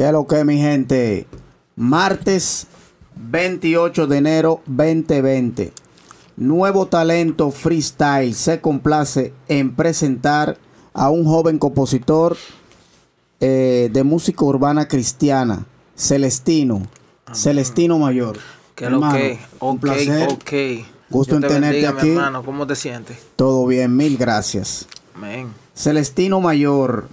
¿Qué es lo que, mi gente? Martes 28 de enero 2020. Nuevo talento freestyle se complace en presentar a un joven compositor eh, de música urbana cristiana, Celestino, Celestino Mayor. Que lo Hermano, que, un ok, placer. ok. Gusto en te tenerte bendiga, mi aquí. hermano, ¿cómo te sientes? Todo bien, mil gracias. Amén. Celestino Mayor,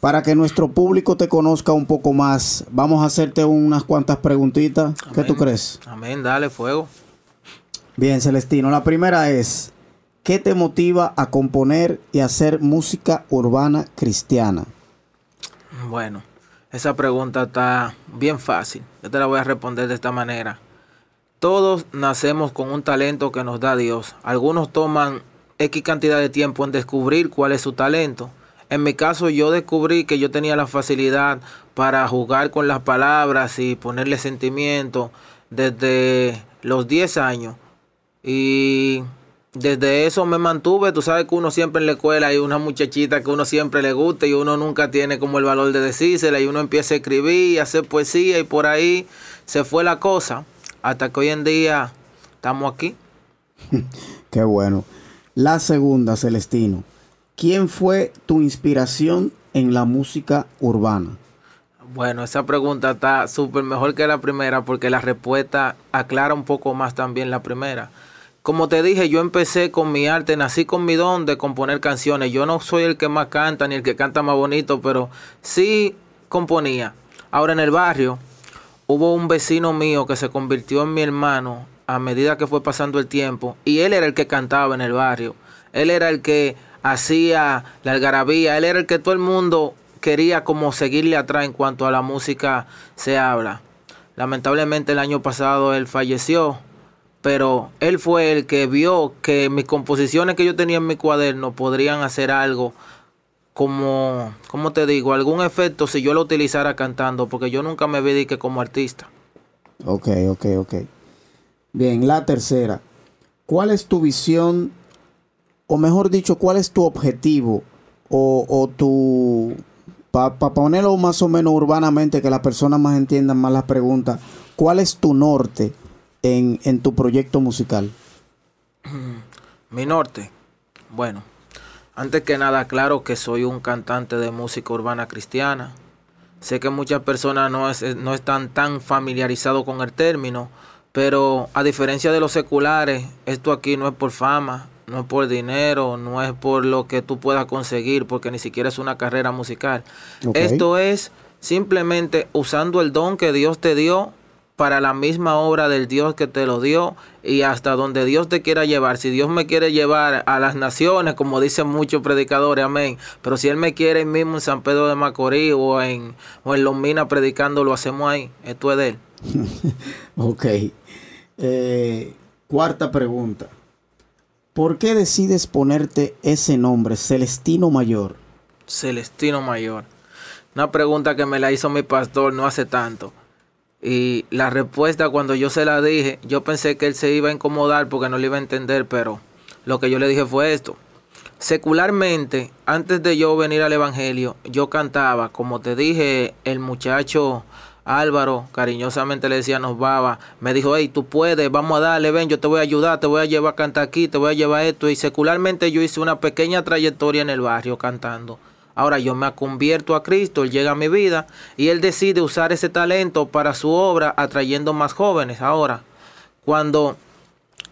para que nuestro público te conozca un poco más, vamos a hacerte unas cuantas preguntitas. ¿Qué tú crees? Amén, dale fuego. Bien, Celestino, la primera es, ¿qué te motiva a componer y hacer música urbana cristiana? Bueno, esa pregunta está bien fácil. Yo te la voy a responder de esta manera. Todos nacemos con un talento que nos da Dios. Algunos toman X cantidad de tiempo en descubrir cuál es su talento. En mi caso yo descubrí que yo tenía la facilidad para jugar con las palabras y ponerle sentimiento desde los 10 años. Y desde eso me mantuve. Tú sabes que uno siempre en la escuela hay una muchachita que uno siempre le gusta y uno nunca tiene como el valor de decírsela. Y uno empieza a escribir y a hacer poesía y por ahí se fue la cosa. Hasta que hoy en día estamos aquí. Qué bueno. La segunda, Celestino, ¿quién fue tu inspiración en la música urbana? Bueno, esa pregunta está súper mejor que la primera porque la respuesta aclara un poco más también la primera. Como te dije, yo empecé con mi arte, nací con mi don de componer canciones. Yo no soy el que más canta ni el que canta más bonito, pero sí componía. Ahora en el barrio hubo un vecino mío que se convirtió en mi hermano a medida que fue pasando el tiempo y él era el que cantaba en el barrio. Él era el que hacía la algarabía, él era el que todo el mundo quería como seguirle atrás en cuanto a la música se habla. Lamentablemente el año pasado él falleció, pero él fue el que vio que mis composiciones que yo tenía en mi cuaderno podrían hacer algo como, ¿cómo te digo? Algún efecto si yo lo utilizara cantando, porque yo nunca me vi que como artista. Ok, ok, ok. Bien, la tercera. ¿Cuál es tu visión, o mejor dicho, cuál es tu objetivo, o, o tu, para ponerlo más o menos urbanamente, que las personas más entiendan más las preguntas, ¿cuál es tu norte en, en tu proyecto musical? Mi norte. Bueno, antes que nada, claro que soy un cantante de música urbana cristiana. Sé que muchas personas no, es- no están tan familiarizados con el término, pero a diferencia de los seculares, esto aquí no es por fama, no es por dinero, no es por lo que tú puedas conseguir, porque ni siquiera es una carrera musical. Esto es simplemente usando el don que Dios te dio para la misma obra del Dios que te lo dio y hasta donde Dios te quiera llevar. Si Dios me quiere llevar a las naciones, como dicen muchos predicadores, amén. Pero si Él me quiere ahí mismo en San Pedro de Macorís o en, o en Los Minas predicando, lo hacemos ahí. Esto es de Él. Ok. Eh, cuarta pregunta. ¿Por qué decides ponerte ese nombre, Celestino Mayor? Celestino Mayor. Una pregunta que me la hizo mi pastor no hace tanto. Y la respuesta cuando yo se la dije, yo pensé que él se iba a incomodar porque no le iba a entender, pero lo que yo le dije fue esto. Secularmente, antes de yo venir al Evangelio, yo cantaba, como te dije, el muchacho Álvaro, cariñosamente le decía nos baba, me dijo, hey, tú puedes, vamos a darle, ven, yo te voy a ayudar, te voy a llevar a cantar aquí, te voy a llevar esto. Y secularmente yo hice una pequeña trayectoria en el barrio cantando. Ahora yo me convierto a Cristo, Él llega a mi vida y Él decide usar ese talento para su obra, atrayendo más jóvenes. Ahora, cuando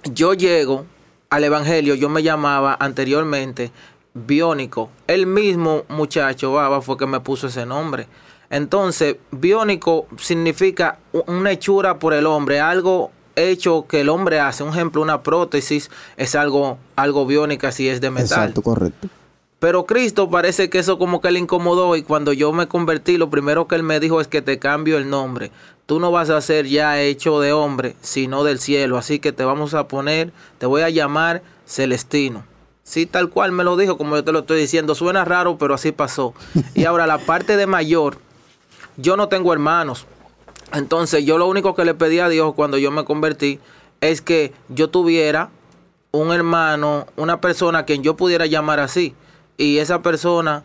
yo llego al Evangelio, yo me llamaba anteriormente Biónico. El mismo muchacho, Baba, fue que me puso ese nombre. Entonces, biónico significa una hechura por el hombre, algo hecho que el hombre hace. Un ejemplo, una prótesis es algo, algo biónica si es de metal. Exacto, correcto. Pero Cristo parece que eso como que le incomodó y cuando yo me convertí, lo primero que él me dijo es que te cambio el nombre. Tú no vas a ser ya hecho de hombre, sino del cielo. Así que te vamos a poner, te voy a llamar Celestino. Sí, tal cual me lo dijo, como yo te lo estoy diciendo. Suena raro, pero así pasó. Y ahora la parte de mayor, yo no tengo hermanos. Entonces yo lo único que le pedí a Dios cuando yo me convertí es que yo tuviera un hermano, una persona a quien yo pudiera llamar así. Y esa persona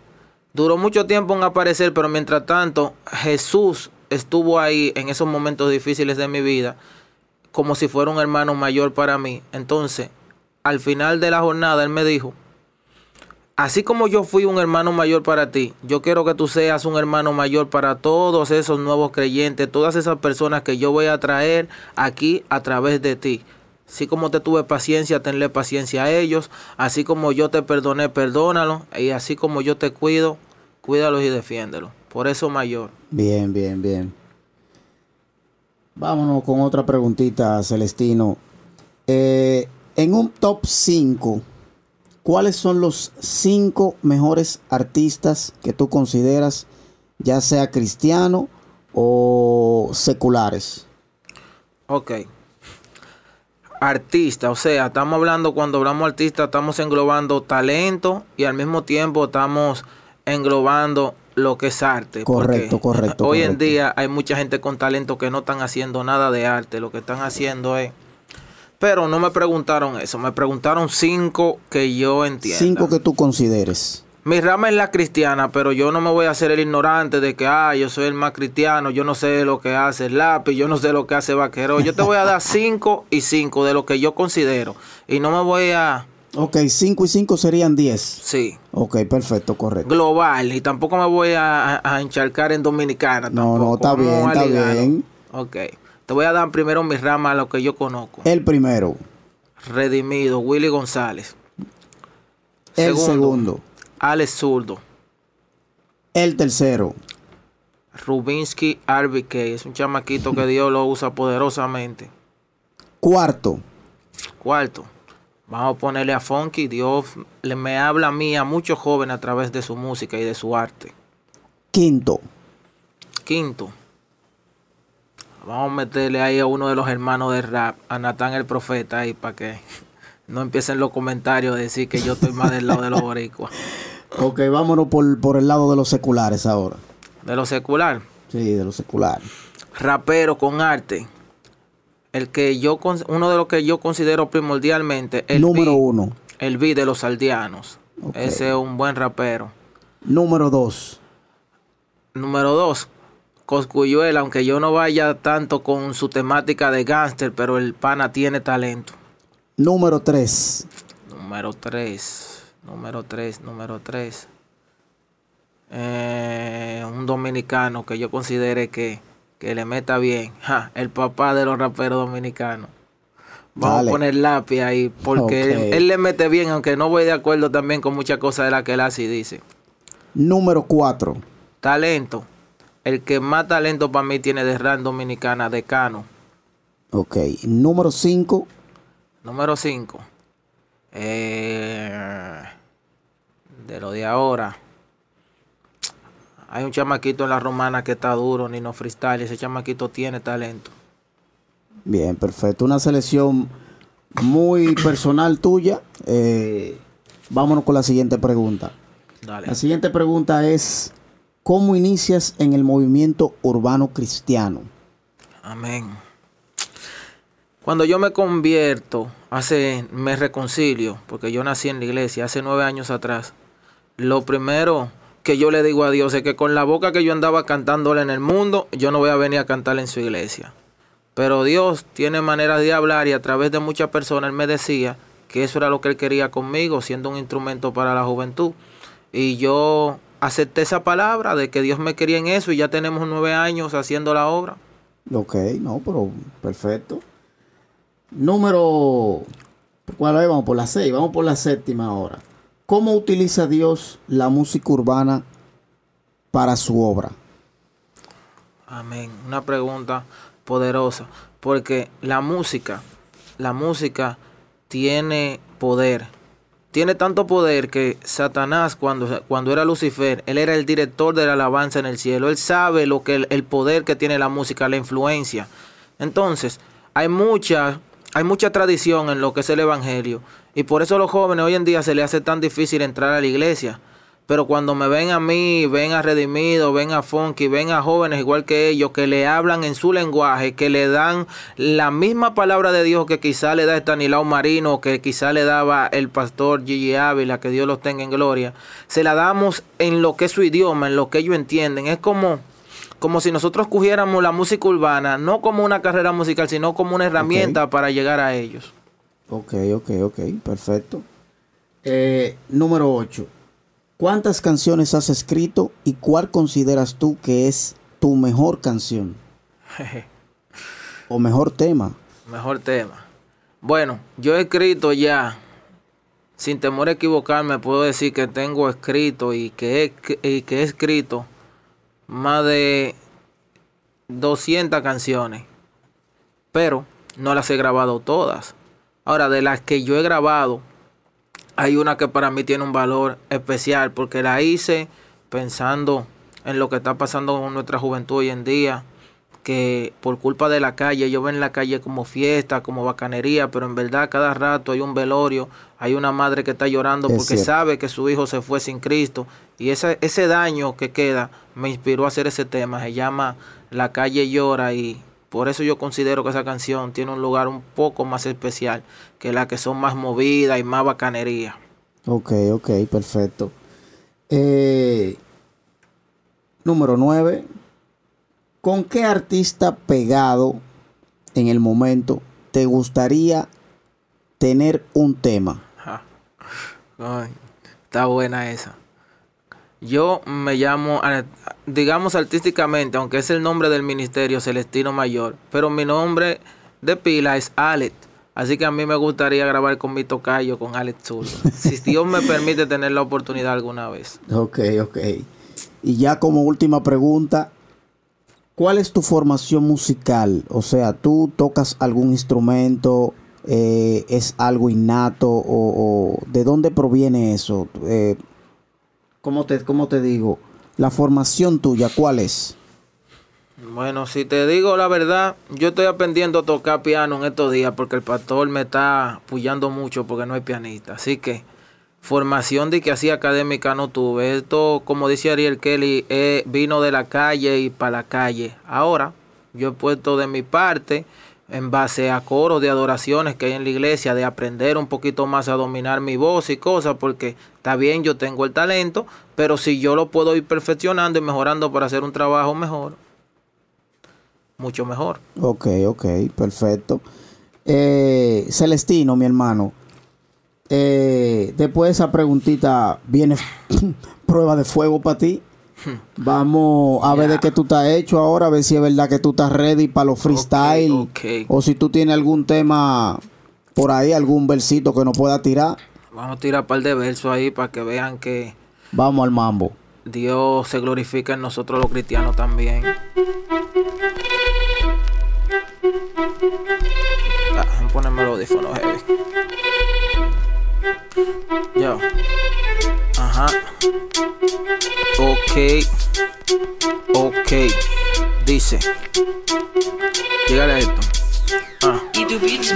Duró mucho tiempo en aparecer, pero mientras tanto Jesús estuvo ahí en esos momentos difíciles de mi vida como si fuera un hermano mayor para mí. Entonces, al final de la jornada, Él me dijo, así como yo fui un hermano mayor para ti, yo quiero que tú seas un hermano mayor para todos esos nuevos creyentes, todas esas personas que yo voy a traer aquí a través de ti. Así como te tuve paciencia, tenle paciencia a ellos. Así como yo te perdoné, perdónalo. Y así como yo te cuido, cuídalos y defiéndelos. Por eso mayor. Bien, bien, bien. Vámonos con otra preguntita, Celestino. Eh, en un top 5, ¿cuáles son los 5 mejores artistas que tú consideras, ya sea cristiano o seculares? Ok. Artista, o sea, estamos hablando, cuando hablamos artista, estamos englobando talento y al mismo tiempo estamos englobando lo que es arte. Correcto, correcto. Hoy correcto. en día hay mucha gente con talento que no están haciendo nada de arte, lo que están haciendo es... Pero no me preguntaron eso, me preguntaron cinco que yo entiendo. Cinco que tú consideres. Mi rama es la cristiana, pero yo no me voy a hacer el ignorante de que, ah, yo soy el más cristiano, yo no sé lo que hace el lápiz, yo no sé lo que hace vaquero. Yo te voy a dar cinco y cinco de lo que yo considero. Y no me voy a... Ok, 5 y 5 serían 10. Sí, Ok, perfecto, correcto. global. Y tampoco me voy a, a encharcar en dominicana. No, no, está bien, está bien. Ok. Te voy a dar primero mi rama, lo que yo conozco. El primero. Redimido, Willy González. El segundo. Alex Zurdo. El tercero. Rubinsky RBK. Es un chamaquito que Dios lo usa poderosamente. Cuarto. Cuarto. Vamos a ponerle a Funky. Dios le me habla a mí, a muchos jóvenes a través de su música y de su arte. Quinto. Quinto. Vamos a meterle ahí a uno de los hermanos de rap, a Natán el Profeta, ahí para que no empiecen los comentarios de decir que yo estoy más del lado de los boricuas. Ok, vámonos por, por el lado de los seculares ahora. De lo secular. Sí, de los seculares. Rapero con arte. El que yo, con- uno de los que yo considero primordialmente. El Número beat- uno. El beat de los aldeanos. Ese es un buen rapero. Número dos. Número dos, Coscuyuel, aunque yo no vaya tanto con su temática de gángster, pero el pana tiene talento. Número tres. Número tres, número tres, número tres. Eh, un dominicano que yo considere que, que le meta bien. Ja, el papá de los raperos dominicanos. Vamos Dale. a poner lápiz ahí, porque él, él le mete bien, aunque no voy de acuerdo también con muchas cosas de las que él hace y dice. Número cuatro. Talento. El que más talento para mí tiene de rap dominicana, Decano. Ok. Número cinco. Número 5. de lo de ahora. Hay un chamaquito en la romana que está duro, Nino Freestyle. Ese chamaquito tiene talento. Bien, perfecto. Una selección muy personal tuya. Eh, vámonos con la siguiente pregunta. Dale. La siguiente pregunta es, ¿cómo inicias en el movimiento urbano cristiano? Amén. Cuando yo me convierto, hace, me reconcilio, porque yo nací en la iglesia hace nueve años atrás. Lo primero que yo le digo a Dios es que con la boca que yo andaba cantándole en el mundo, yo no voy a venir a cantarle en su iglesia. Pero Dios tiene maneras de hablar y a través de muchas personas Él me decía que eso era lo que Él quería conmigo, siendo un instrumento para la juventud. Y yo acepté esa palabra de que Dios me quería en eso y ya tenemos nueve años haciendo la obra. Ok, no, pero perfecto. Número... ¿Cuál es? Vamos por la seis, vamos por la séptima ahora. ¿Cómo utiliza Dios la música urbana para su obra? Amén. Una pregunta poderosa. Porque la música, la música tiene poder. Tiene tanto poder que Satanás, cuando, cuando era Lucifer, él era el director de la alabanza en el cielo. Él sabe lo que el, el poder que tiene la música, la influencia. Entonces, hay mucha, hay mucha tradición en lo que es el evangelio. Y por eso a los jóvenes hoy en día se les hace tan difícil entrar a la iglesia. Pero cuando me ven a mí, ven a Redimido, ven a Funky, ven a jóvenes igual que ellos, que le hablan en su lenguaje, que le dan la misma palabra de Dios que quizá le da Estanilao Marino, que quizá le daba el pastor Gigi Ávila, que Dios los tenga en gloria, se la damos en lo que es su idioma, en lo que ellos entienden. Es como como si nosotros cogiéramos la música urbana, no como una carrera musical, sino como una herramienta para llegar a ellos. Ok, ok, ok, perfecto. Eh, número 8. ¿Cuántas canciones has escrito y cuál consideras tú que es tu mejor canción? o mejor tema. Mejor tema. Bueno, yo he escrito ya, sin temor a equivocarme, puedo decir que tengo escrito y que y que he escrito más de 200 canciones, pero no las he grabado todas. Ahora, de las que yo he grabado, hay una que para mí tiene un valor especial porque la hice pensando en lo que está pasando con nuestra juventud hoy en día, que por culpa de la calle, yo ven la calle como fiesta, como bacanería, pero en verdad cada rato hay un velorio, hay una madre que está llorando porque sabe que su hijo se fue sin Cristo. Y ese, ese daño que queda me inspiró a hacer ese tema, se llama La calle llora y por eso yo considero que esa canción tiene un lugar un poco más especial que las que son más movidas y más bacanería. Ok, ok, perfecto. Eh, número 9. ¿Con qué artista pegado en el momento te gustaría tener un tema? está buena esa. Yo me llamo, digamos artísticamente, aunque es el nombre del ministerio Celestino Mayor, pero mi nombre de pila es Alex. Así que a mí me gustaría grabar con mi tocayo, con Alex Zurdo. si Dios me permite tener la oportunidad alguna vez. Ok, ok. Y ya como última pregunta, ¿cuál es tu formación musical? O sea, ¿tú tocas algún instrumento? Eh, ¿Es algo innato? O, de dónde proviene eso? Eh, ¿cómo, te, ¿Cómo te digo? La formación tuya, ¿cuál es? Bueno, si te digo la verdad, yo estoy aprendiendo a tocar piano en estos días porque el pastor me está apoyando mucho porque no hay pianista. Así que formación de que así académica no tuve. Esto, como dice Ariel Kelly, eh, vino de la calle y para la calle. Ahora, yo he puesto de mi parte, en base a coros de adoraciones que hay en la iglesia, de aprender un poquito más a dominar mi voz y cosas, porque está bien, yo tengo el talento, pero si yo lo puedo ir perfeccionando y mejorando para hacer un trabajo mejor, mucho mejor. Ok, ok, perfecto. Eh, Celestino, mi hermano, eh, después de esa preguntita, viene prueba de fuego para ti. Vamos a ver de qué tú estás hecho ahora, a ver si es verdad que tú estás ready para los freestyle. O si tú tienes algún tema por ahí, algún versito que nos pueda tirar. Vamos a tirar un par de versos ahí para que vean que. Vamos al mambo. Dios se glorifica en nosotros los cristianos también. Ah, ponerme los audífonos heavy. Yo. Ajá. Ok. Ok. Dice. Dígale esto. Ah.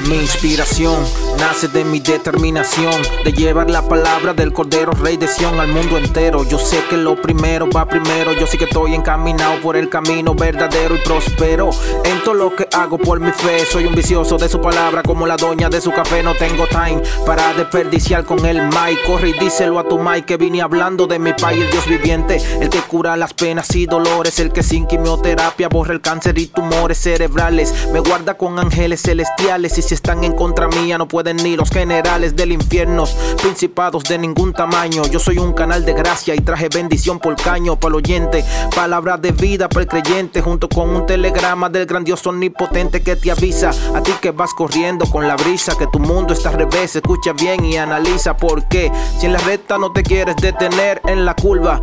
Mi inspiración nace de mi determinación de llevar la palabra del Cordero Rey de Sion al mundo entero. Yo sé que lo primero va primero. Yo sé que estoy encaminado por el camino verdadero y próspero. En todo lo que hago por mi fe, soy un vicioso de su palabra como la doña de su café. No tengo time para desperdiciar con el Mike. Corre y díselo a tu Mike que vine hablando de mi pai, el Dios viviente, el que cura las penas y dolores, el que sin quimioterapia borra el cáncer y tumores cerebrales. Me guarda con ángeles celestiales y si están en contra mía no pueden ni los generales del infierno, principados de ningún tamaño. Yo soy un canal de gracia y traje bendición por caño para el oyente, palabra de vida para el creyente junto con un telegrama del grandioso omnipotente que te avisa a ti que vas corriendo con la brisa que tu mundo está al revés. Escucha bien y analiza por qué si en la recta no te quieres detener en la curva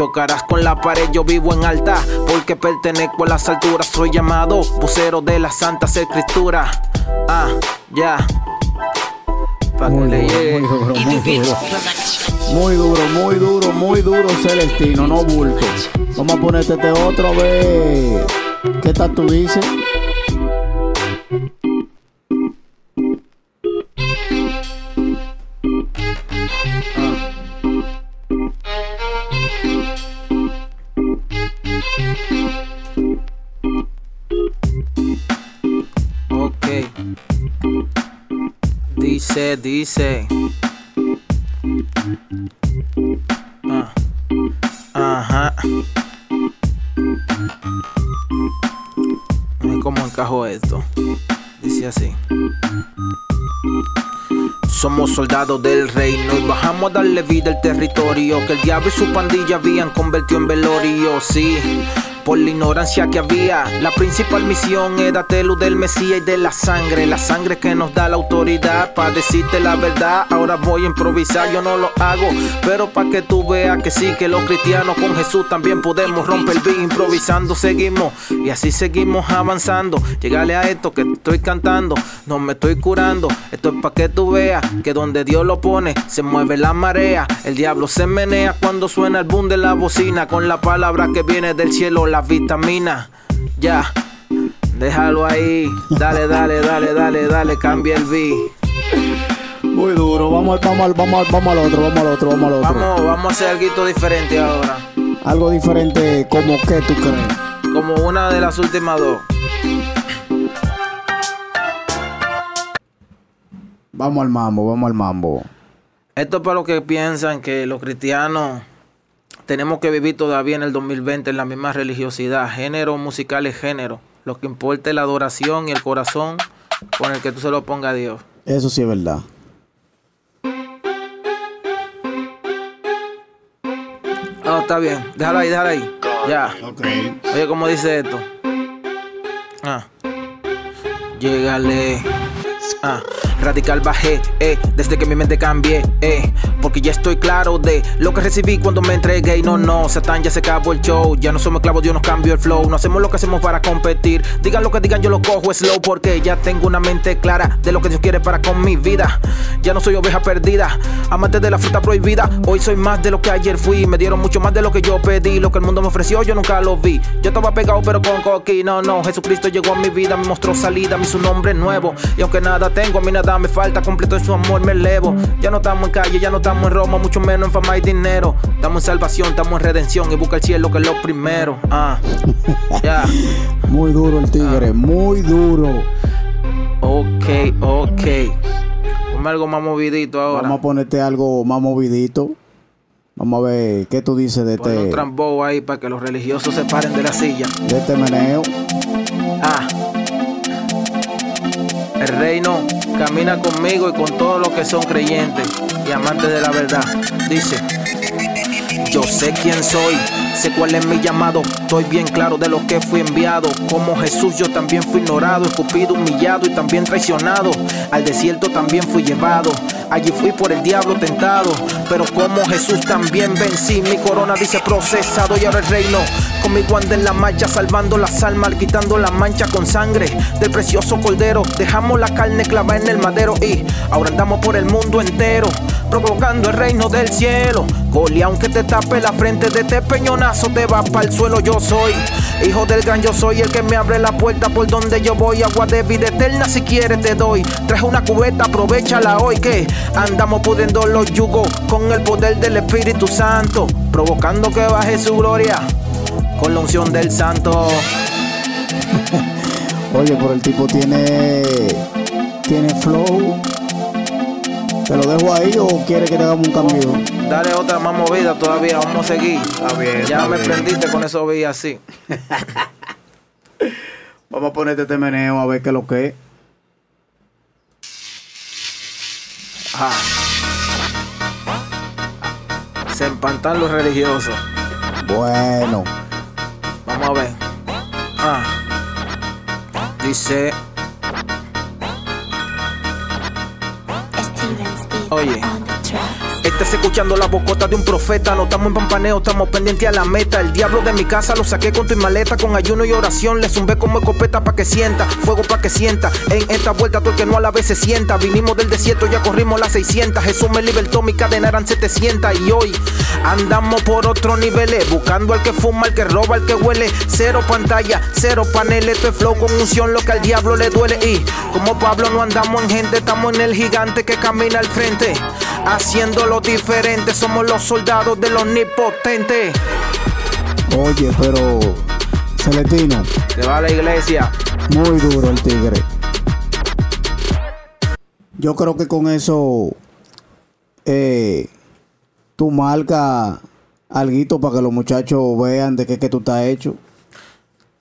Chocarás con la pared, yo vivo en alta, porque pertenezco a las alturas. Soy llamado vocero de las santas escrituras. Ah, ya. Para que le llegue. Muy duro, muy duro. Muy duro, muy duro, muy duro, Celestino, no bulto. Vamos a ponerte este otro, a ver. ¿Qué tal tú dices? Dice, dice. Uh. Ajá. cómo encajo esto. Dice así. Somos soldados del reino y bajamos a darle vida al territorio que el diablo y su pandilla habían convertido en velorio, sí por la ignorancia que había. La principal misión era luz del Mesías y de la sangre, la sangre que nos da la autoridad para decirte la verdad. Ahora voy a improvisar, yo no lo hago, pero para que tú veas que sí, que los cristianos con Jesús también podemos romper el beat. Improvisando seguimos y así seguimos avanzando. Llegale a esto que estoy cantando, no me estoy curando. Esto es para que tú veas que donde Dios lo pone se mueve la marea. El diablo se menea cuando suena el boom de la bocina con la palabra que viene del cielo las vitaminas. Ya, déjalo ahí. Dale, dale, dale, dale, dale, cambia el beat. Muy duro, vamos, vamos, vamos, vamos al otro, vamos al otro, vamos al otro. Vamos, vamos a hacer algo diferente ahora. Algo diferente, como qué tú crees? Como una de las últimas dos. Vamos al mambo, vamos al mambo. Esto es para los que piensan que los cristianos tenemos que vivir todavía en el 2020 en la misma religiosidad. Género musical es género. Lo que importa es la adoración y el corazón con el que tú se lo pongas a Dios. Eso sí es verdad. Ah, está bien. Déjalo ahí, déjalo ahí. Ya. Oye, ¿cómo dice esto? Ah. Llegale. Ah. Radical bajé, eh, desde que mi mente cambié, eh, porque ya estoy claro de lo que recibí cuando me entregué. Y no, no, Satán ya se acabó el show, ya no somos esclavos, Dios nos cambió el flow, no hacemos lo que hacemos para competir, digan lo que digan, yo lo cojo slow porque ya tengo una mente clara de lo que Dios quiere para con mi vida, ya no soy oveja perdida, amante de la fruta prohibida, hoy soy más de lo que ayer fui, me dieron mucho más de lo que yo pedí, lo que el mundo me ofreció yo nunca lo vi, yo estaba pegado pero con coqui, no, no, Jesucristo llegó a mi vida, me mostró salida, me hizo un nombre nuevo, y aunque nada tengo, a mí nada me falta, completo en su amor me elevo. Ya no estamos en calle, ya no estamos en Roma, mucho menos en fama y dinero. Estamos en salvación, estamos en redención y busca el cielo que es lo primero. Ah, ya. Muy duro el tigre, ah. muy duro. Ok, ok. Ponme algo más movidito ahora. Vamos a ponerte algo más movidito. Vamos a ver qué tú dices de Pon este. un trambo ahí para que los religiosos se paren de la silla. De este meneo. Ah. El reino camina conmigo y con todos los que son creyentes y amantes de la verdad. Dice, yo sé quién soy, sé cuál es mi llamado, estoy bien claro de lo que fui enviado. Como Jesús yo también fui ignorado, escupido, humillado y también traicionado. Al desierto también fui llevado, allí fui por el diablo tentado. Pero como Jesús también vencí, mi corona dice procesado y ahora el reino Conmigo anda en la marcha, salvando las almas, quitando la mancha con sangre del precioso cordero. Dejamos la carne clavada en el madero y ahora andamos por el mundo entero, provocando el reino del cielo. Goli, aunque te tape la frente de este peñonazo, te va para el suelo. Yo soy hijo del gran, yo soy el que me abre la puerta por donde yo voy. Agua de vida eterna, si quieres te doy. Traje una cubeta, aprovechala hoy que andamos pudiendo los yugos con el poder del Espíritu Santo, provocando que baje su gloria con la unción del santo. Oye, pero el tipo tiene tiene flow. ¿Te lo dejo ahí o quiere que te hagamos un cambio? Dale otra más movida todavía, vamos a seguir. Está bien, ya me prendiste con eso vi así. vamos a ponerte este meneo a ver qué es lo que es. Ah. Se empantan los religiosos. Bueno. Vamos a ver. Ah. Dice. Oye. Estás escuchando la bocota de un profeta. No estamos en pampaneo, estamos pendientes a la meta. El diablo de mi casa lo saqué con tu maleta. Con ayuno y oración le zumbé como escopeta pa' que sienta. Fuego pa' que sienta. En esta vuelta todo el que no a la vez se sienta. Vinimos del desierto, ya corrimos las 600. Jesús me libertó, mi cadena eran 700. Y hoy andamos por otro nivel. Buscando al que fuma, al que roba, al que huele. Cero pantalla, cero paneles. Esto es flow con unción, lo que al diablo le duele. Y como Pablo no andamos en gente, estamos en el gigante que camina al frente haciendo lo diferente. Somos los soldados del omnipotente. Oye, pero Celestino. Se va a la iglesia. Muy duro el tigre. Yo creo que con eso eh, tú marca algo para que los muchachos vean de qué que tú estás hecho.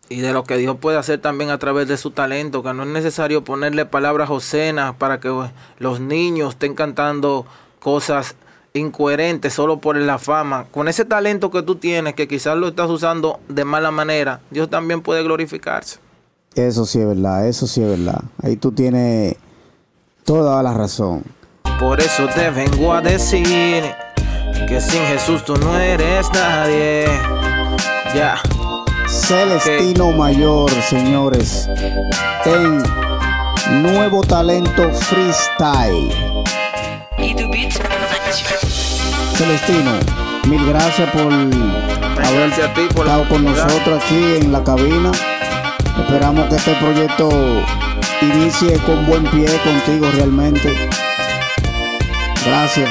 Y de lo que Dios puede hacer también a través de su talento, que no es necesario ponerle palabras ocenas para que los niños estén cantando cosas incoherentes solo por la fama. Con ese talento que tú tienes, que quizás lo estás usando de mala manera, Dios también puede glorificarse. Eso sí es verdad, eso sí es verdad. Ahí tú tienes toda la razón. Por eso te vengo a decir que sin Jesús tú no eres nadie. Ya. Celestino Mayor, señores, en Nuevo Talento Freestyle. Celestino, mil gracias por haber estado con nosotros aquí en la cabina. Esperamos que este proyecto inicie con buen pie contigo realmente. Gracias.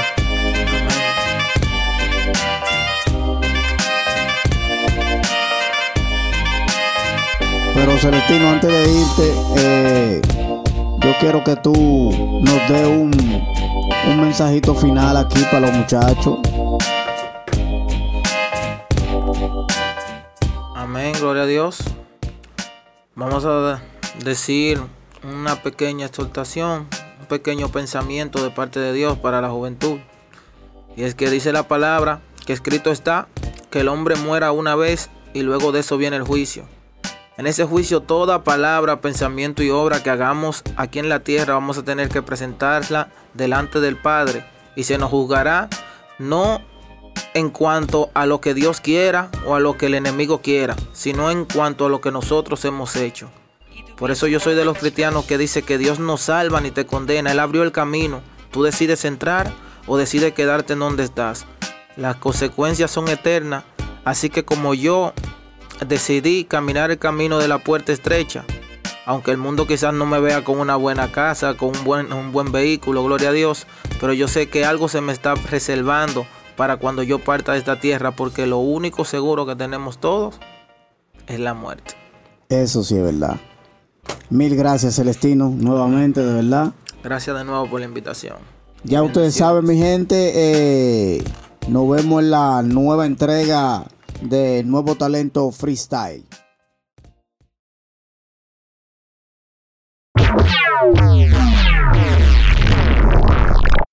Pero Celestino, antes de irte, eh, yo quiero que tú nos dé un, un mensajito final aquí para los muchachos. Amén, gloria a Dios. Vamos a decir una pequeña exhortación, un pequeño pensamiento de parte de Dios para la juventud. Y es que dice la palabra que escrito está que el hombre muera una vez y luego de eso viene el juicio. En ese juicio toda palabra, pensamiento y obra que hagamos aquí en la tierra vamos a tener que presentarla delante del Padre y se nos juzgará no en cuanto a lo que Dios quiera o a lo que el enemigo quiera, sino en cuanto a lo que nosotros hemos hecho. Por eso yo soy de los cristianos que dice que Dios no salva ni te condena, Él abrió el camino. Tú decides entrar o decides quedarte en donde estás. Las consecuencias son eternas, así que como yo decidí caminar el camino de la puerta estrecha, aunque el mundo quizás no me vea con una buena casa, con un buen, un buen vehículo, gloria a Dios, pero yo sé que algo se me está reservando para cuando yo parta de esta tierra, porque lo único seguro que tenemos todos es la muerte. Eso sí es verdad. Mil gracias, Celestino, nuevamente, de verdad. Gracias de nuevo por la invitación. Ya ustedes saben, mi gente, eh, nos vemos en la nueva entrega de Nuevo Talento Freestyle.